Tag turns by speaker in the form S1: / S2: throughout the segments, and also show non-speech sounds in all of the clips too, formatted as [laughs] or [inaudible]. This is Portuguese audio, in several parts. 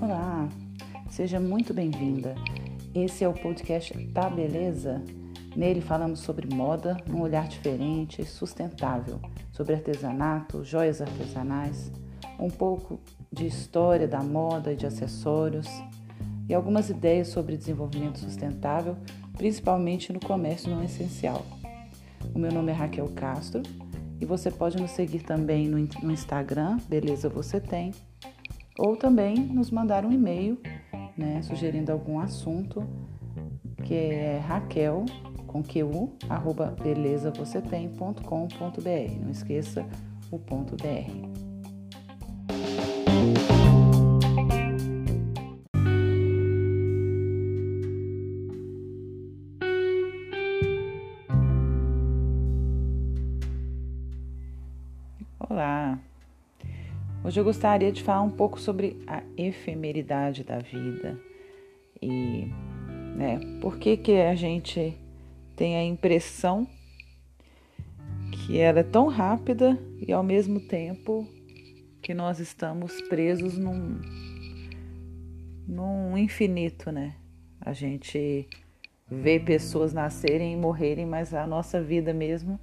S1: Olá, seja muito bem-vinda. Esse é o podcast Tá Beleza? Nele falamos sobre moda num olhar diferente e sustentável, sobre artesanato, joias artesanais, um pouco de história da moda e de acessórios e algumas ideias sobre desenvolvimento sustentável, principalmente no comércio não essencial. O meu nome é Raquel Castro e você pode nos seguir também no, Instagram, Beleza Você Tem, ou também nos mandar um e-mail né, sugerindo algum assunto, que é Raquel com QU, arroba belezavocêtem.com.br. Não esqueça o ponto BR. Hoje eu gostaria de falar um pouco sobre a efemeridade da vida e né, por que, que a gente tem a impressão que ela é tão rápida e ao mesmo tempo que nós estamos presos num, num infinito, né? A gente vê pessoas nascerem e morrerem, mas a nossa vida mesmo,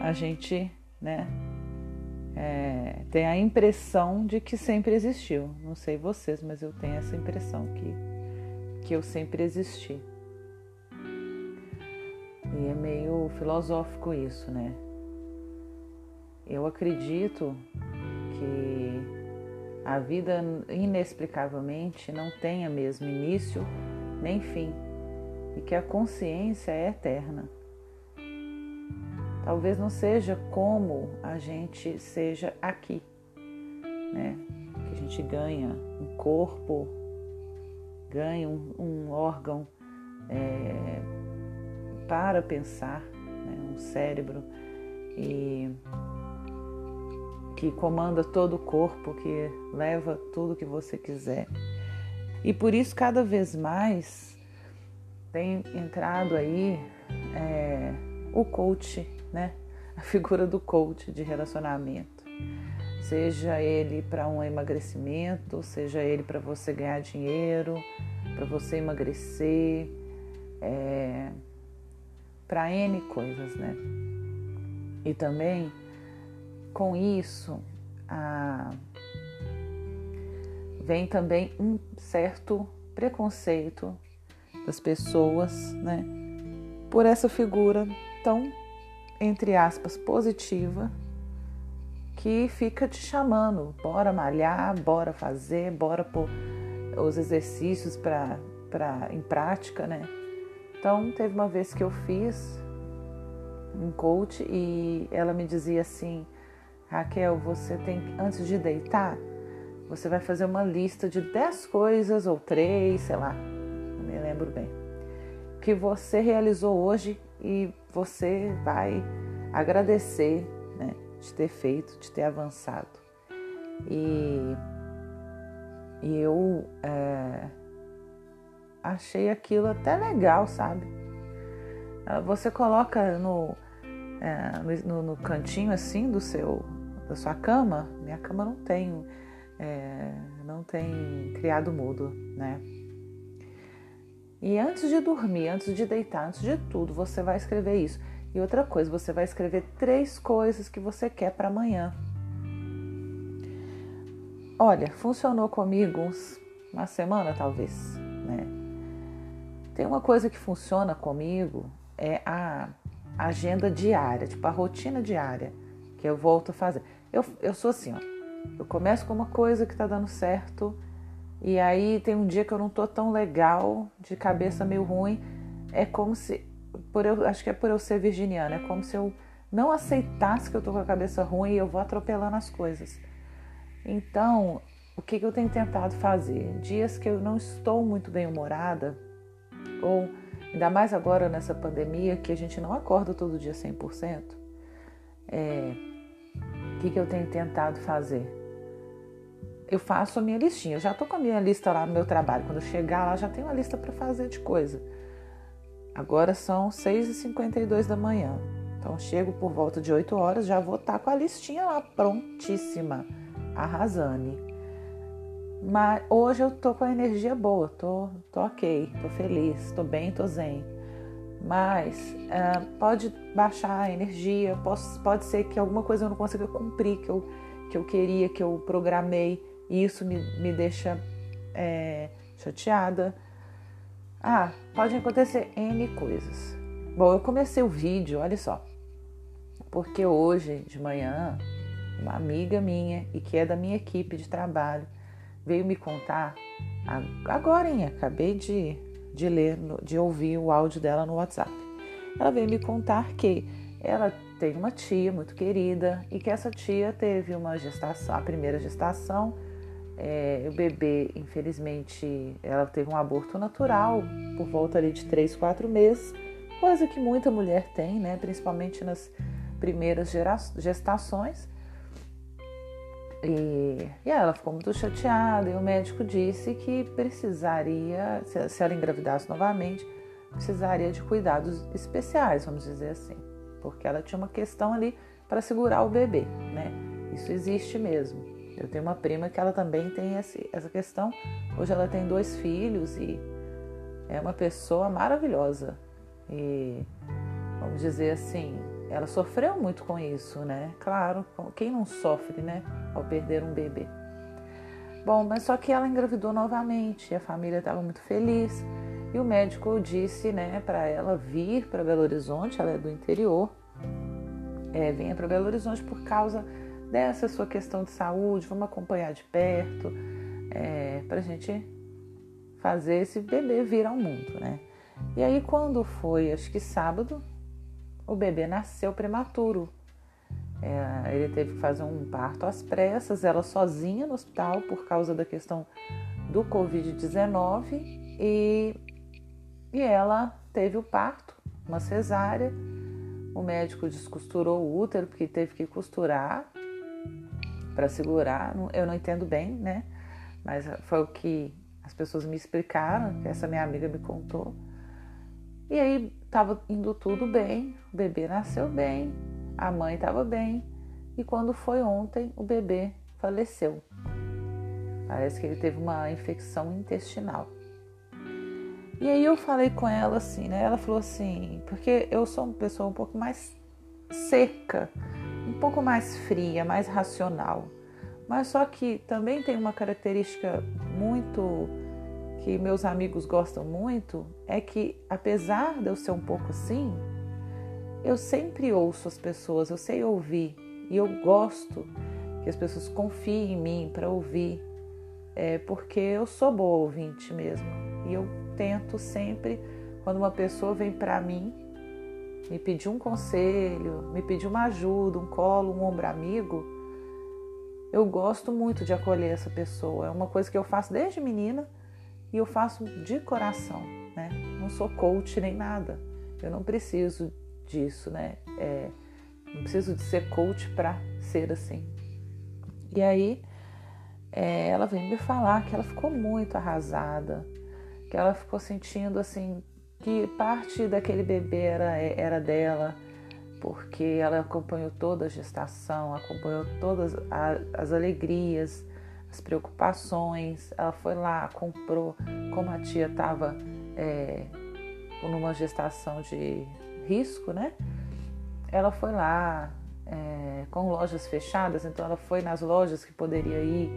S1: a gente, né, é, tem a impressão de que sempre existiu. Não sei vocês, mas eu tenho essa impressão que, que eu sempre existi. E é meio filosófico isso, né? Eu acredito que a vida inexplicavelmente não tenha mesmo início nem fim e que a consciência é eterna. Talvez não seja como a gente seja aqui, né? Que a gente ganha um corpo, ganha um, um órgão é, para pensar, né? um cérebro e que comanda todo o corpo, que leva tudo que você quiser. E por isso cada vez mais tem entrado aí é, o coach né? A figura do coach de relacionamento. Seja ele para um emagrecimento, seja ele para você ganhar dinheiro, para você emagrecer, é, para N coisas, né? E também com isso a, vem também um certo preconceito das pessoas, né? Por essa figura tão entre aspas, positiva que fica te chamando, bora malhar, bora fazer, bora pôr os exercícios para em prática, né? Então, teve uma vez que eu fiz um coach e ela me dizia assim: Raquel, você tem antes de deitar, você vai fazer uma lista de 10 coisas ou três, sei lá, não me lembro bem, que você realizou hoje e você vai agradecer né, de ter feito, de ter avançado. E, e eu é, achei aquilo até legal, sabe? Ah, você coloca no, é, no, no, cantinho assim do seu da sua cama. Minha cama não tem é, não tem criado mudo, né? E antes de dormir, antes de deitar, antes de tudo, você vai escrever isso. E outra coisa, você vai escrever três coisas que você quer para amanhã. Olha, funcionou comigo uns, uma semana talvez, né? Tem uma coisa que funciona comigo é a agenda diária, tipo a rotina diária que eu volto a fazer. Eu, eu sou assim, ó. Eu começo com uma coisa que tá dando certo e aí tem um dia que eu não tô tão legal, de cabeça meio ruim. É como se, por eu, acho que é por eu ser virginiana, é como se eu não aceitasse que eu tô com a cabeça ruim e eu vou atropelando as coisas. Então, o que, que eu tenho tentado fazer? Dias que eu não estou muito bem humorada, ou ainda mais agora nessa pandemia que a gente não acorda todo dia 100%, é, o que, que eu tenho tentado fazer? Eu faço a minha listinha. Eu já tô com a minha lista lá no meu trabalho. Quando eu chegar lá, já tenho uma lista para fazer de coisa. Agora são 6h52 da manhã. Então chego por volta de 8 horas, já vou estar tá com a listinha lá prontíssima, arrasane. Mas hoje eu tô com a energia boa, tô, tô ok, tô feliz, tô bem, tô zen. Mas uh, pode baixar a energia, posso, pode ser que alguma coisa eu não consiga cumprir que eu, que eu queria, que eu programei, e isso me, me deixa é, chateada. Ah, pode acontecer N coisas. Bom, eu comecei o vídeo, olha só, porque hoje de manhã, uma amiga minha e que é da minha equipe de trabalho veio me contar agora, hein? acabei de, de ler, de ouvir o áudio dela no WhatsApp. Ela veio me contar que ela tem uma tia muito querida e que essa tia teve uma gestação, a primeira gestação, é, o bebê, infelizmente, ela teve um aborto natural por volta ali de 3, 4 meses, coisa que muita mulher tem, né? Principalmente nas primeiras gestações. E, e ela ficou muito chateada e o médico disse que precisaria, se ela engravidasse novamente, precisaria de cuidados especiais, vamos dizer assim, porque ela tinha uma questão ali para segurar o bebê, né? Isso existe mesmo. Eu tenho uma prima que ela também tem esse, essa questão. Hoje ela tem dois filhos e é uma pessoa maravilhosa. E vamos dizer assim, ela sofreu muito com isso, né? Claro, quem não sofre, né, ao perder um bebê. Bom, mas só que ela engravidou novamente, e a família estava muito feliz. E o médico disse, né, para ela vir para Belo Horizonte, ela é do interior, é, venha para Belo Horizonte por causa dessa sua questão de saúde, vamos acompanhar de perto, é, para a gente fazer esse bebê vir ao mundo, né? E aí quando foi, acho que sábado, o bebê nasceu prematuro. É, ele teve que fazer um parto às pressas, ela sozinha no hospital por causa da questão do Covid-19 e, e ela teve o parto, uma cesárea. O médico descosturou o útero porque teve que costurar para segurar. Eu não entendo bem, né? Mas foi o que as pessoas me explicaram, que essa minha amiga me contou. E aí estava indo tudo bem, o bebê nasceu bem, a mãe estava bem, e quando foi ontem, o bebê faleceu. Parece que ele teve uma infecção intestinal. E aí eu falei com ela assim, né? Ela falou assim, porque eu sou uma pessoa um pouco mais seca, um pouco mais fria, mais racional. Mas só que também tem uma característica muito que meus amigos gostam muito é que, apesar de eu ser um pouco assim, eu sempre ouço as pessoas, eu sei ouvir e eu gosto que as pessoas confiem em mim para ouvir, é, porque eu sou boa ouvinte mesmo e eu tento sempre, quando uma pessoa vem para mim me pedir um conselho, me pedir uma ajuda, um colo, um ombro amigo, eu gosto muito de acolher essa pessoa. É uma coisa que eu faço desde menina e eu faço de coração, né? Não sou coach nem nada. Eu não preciso disso, né? É, não preciso de ser coach para ser assim. E aí é, ela veio me falar que ela ficou muito arrasada, que ela ficou sentindo assim que parte daquele bebê era, era dela, porque ela acompanhou toda a gestação, acompanhou todas as alegrias, as preocupações. Ela foi lá, comprou, como a tia estava é, numa gestação de risco, né? Ela foi lá é, com lojas fechadas, então ela foi nas lojas que poderia ir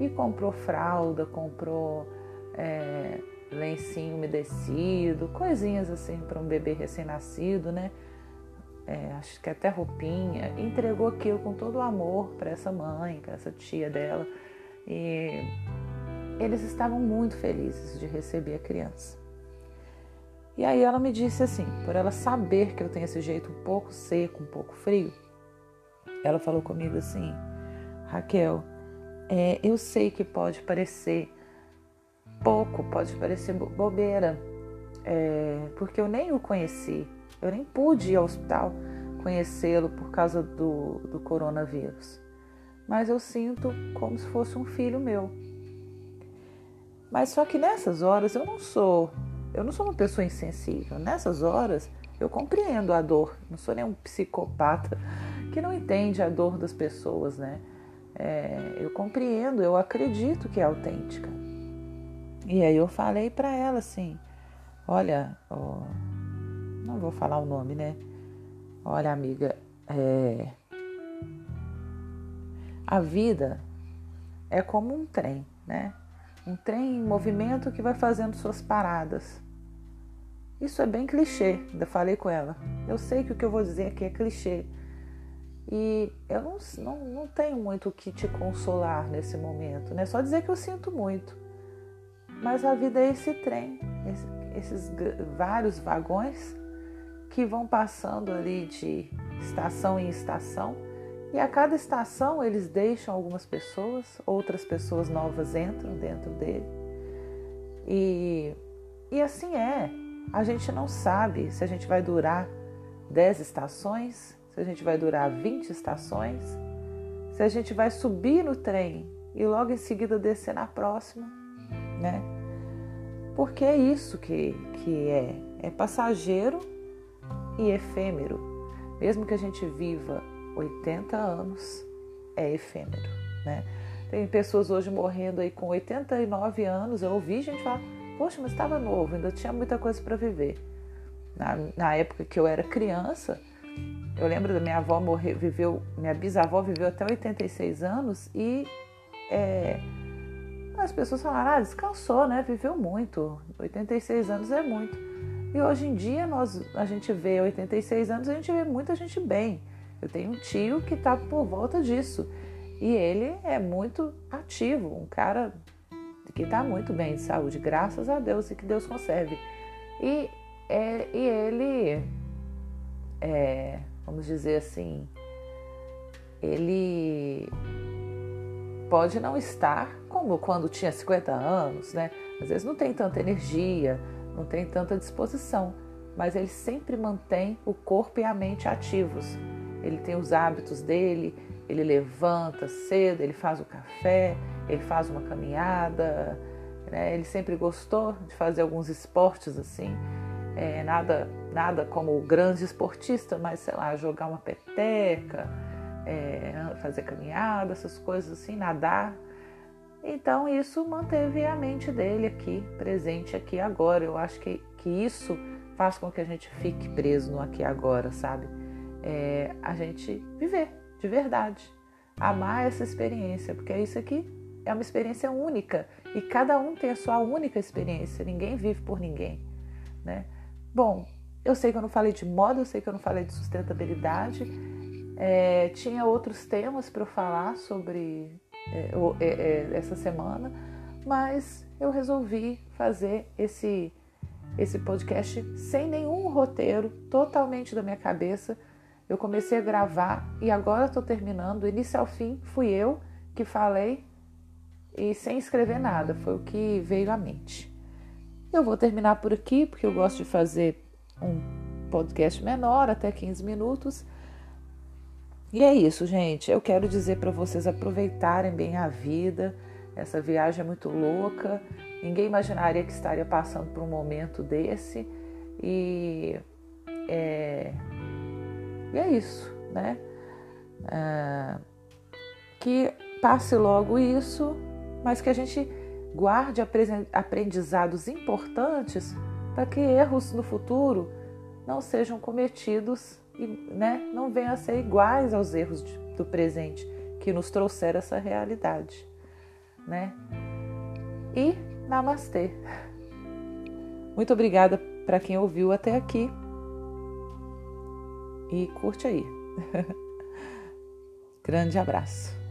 S1: e comprou fralda, comprou é, lencinho umedecido, coisinhas assim para um bebê recém-nascido, né? É, acho que até roupinha, entregou aquilo com todo o amor para essa mãe, para essa tia dela. E eles estavam muito felizes de receber a criança. E aí ela me disse assim, por ela saber que eu tenho esse jeito um pouco seco, um pouco frio, ela falou comigo assim, Raquel, é, eu sei que pode parecer pouco, pode parecer bobeira, é, porque eu nem o conheci, eu nem pude ir ao hospital conhecê-lo por causa do, do coronavírus mas eu sinto como se fosse um filho meu. Mas só que nessas horas eu não sou, eu não sou uma pessoa insensível. Nessas horas Eu compreendo a dor, não sou nenhum psicopata que não entende a dor das pessoas, né? É, eu compreendo, eu acredito que é autêntica. E aí eu falei para ela assim: olha, ó, não vou falar o nome, né? Olha, amiga, é, a vida é como um trem, né? Um trem em movimento que vai fazendo suas paradas. Isso é bem clichê, ainda falei com ela. Eu sei que o que eu vou dizer aqui é clichê. E eu não, não, não tenho muito o que te consolar nesse momento, né? Só dizer que eu sinto muito. Mas a vida é esse trem, esse, esses vários vagões que vão passando ali de estação em estação. E a cada estação eles deixam algumas pessoas, outras pessoas novas entram dentro dele. E, e assim é. A gente não sabe se a gente vai durar 10 estações, se a gente vai durar 20 estações, se a gente vai subir no trem e logo em seguida descer na próxima, né? Porque é isso que, que é. É passageiro e efêmero. Mesmo que a gente viva 80 anos, é efêmero, né? Tem pessoas hoje morrendo aí com 89 anos. Eu ouvi gente falar, poxa, mas estava novo, ainda tinha muita coisa para viver. Na, na, época que eu era criança, eu lembro da minha avó morrer, viveu, minha bisavó viveu até 86 anos e é, as pessoas falaram, ah, descansou, né? Viveu muito. 86 anos é muito. E hoje em dia nós, a gente vê 86 anos, a gente vê muita gente bem. Eu tenho um tio que está por volta disso. E ele é muito ativo, um cara que está muito bem de saúde, graças a Deus e que Deus conserve. E, é, e ele, é, vamos dizer assim, ele pode não estar como quando tinha 50 anos, né? Às vezes não tem tanta energia, não tem tanta disposição, mas ele sempre mantém o corpo e a mente ativos. Ele tem os hábitos dele, ele levanta cedo, ele faz o café, ele faz uma caminhada, né? ele sempre gostou de fazer alguns esportes assim, é, nada, nada como o grande esportista, mas sei lá, jogar uma peteca, é, fazer caminhada, essas coisas assim, nadar. Então isso manteve a mente dele aqui, presente aqui agora. Eu acho que, que isso faz com que a gente fique preso no aqui agora, sabe? É, a gente viver de verdade, amar essa experiência, porque isso aqui é uma experiência única e cada um tem a sua única experiência, ninguém vive por ninguém, né? Bom, eu sei que eu não falei de moda, eu sei que eu não falei de sustentabilidade, é, tinha outros temas para eu falar sobre é, é, é, essa semana, mas eu resolvi fazer esse, esse podcast sem nenhum roteiro, totalmente da minha cabeça. Eu comecei a gravar e agora estou terminando. Do início ao fim, fui eu que falei e sem escrever nada, foi o que veio à mente. Eu vou terminar por aqui, porque eu gosto de fazer um podcast menor, até 15 minutos. E é isso, gente. Eu quero dizer para vocês aproveitarem bem a vida. Essa viagem é muito louca. Ninguém imaginaria que estaria passando por um momento desse. E é, e é isso, né? É, que passe logo isso, mas que a gente guarde aprendizados importantes para que erros no futuro não sejam cometidos né, não venham a ser iguais aos erros de, do presente que nos trouxeram essa realidade, né? E namastê. Muito obrigada para quem ouviu até aqui e curte aí. [laughs] Grande abraço.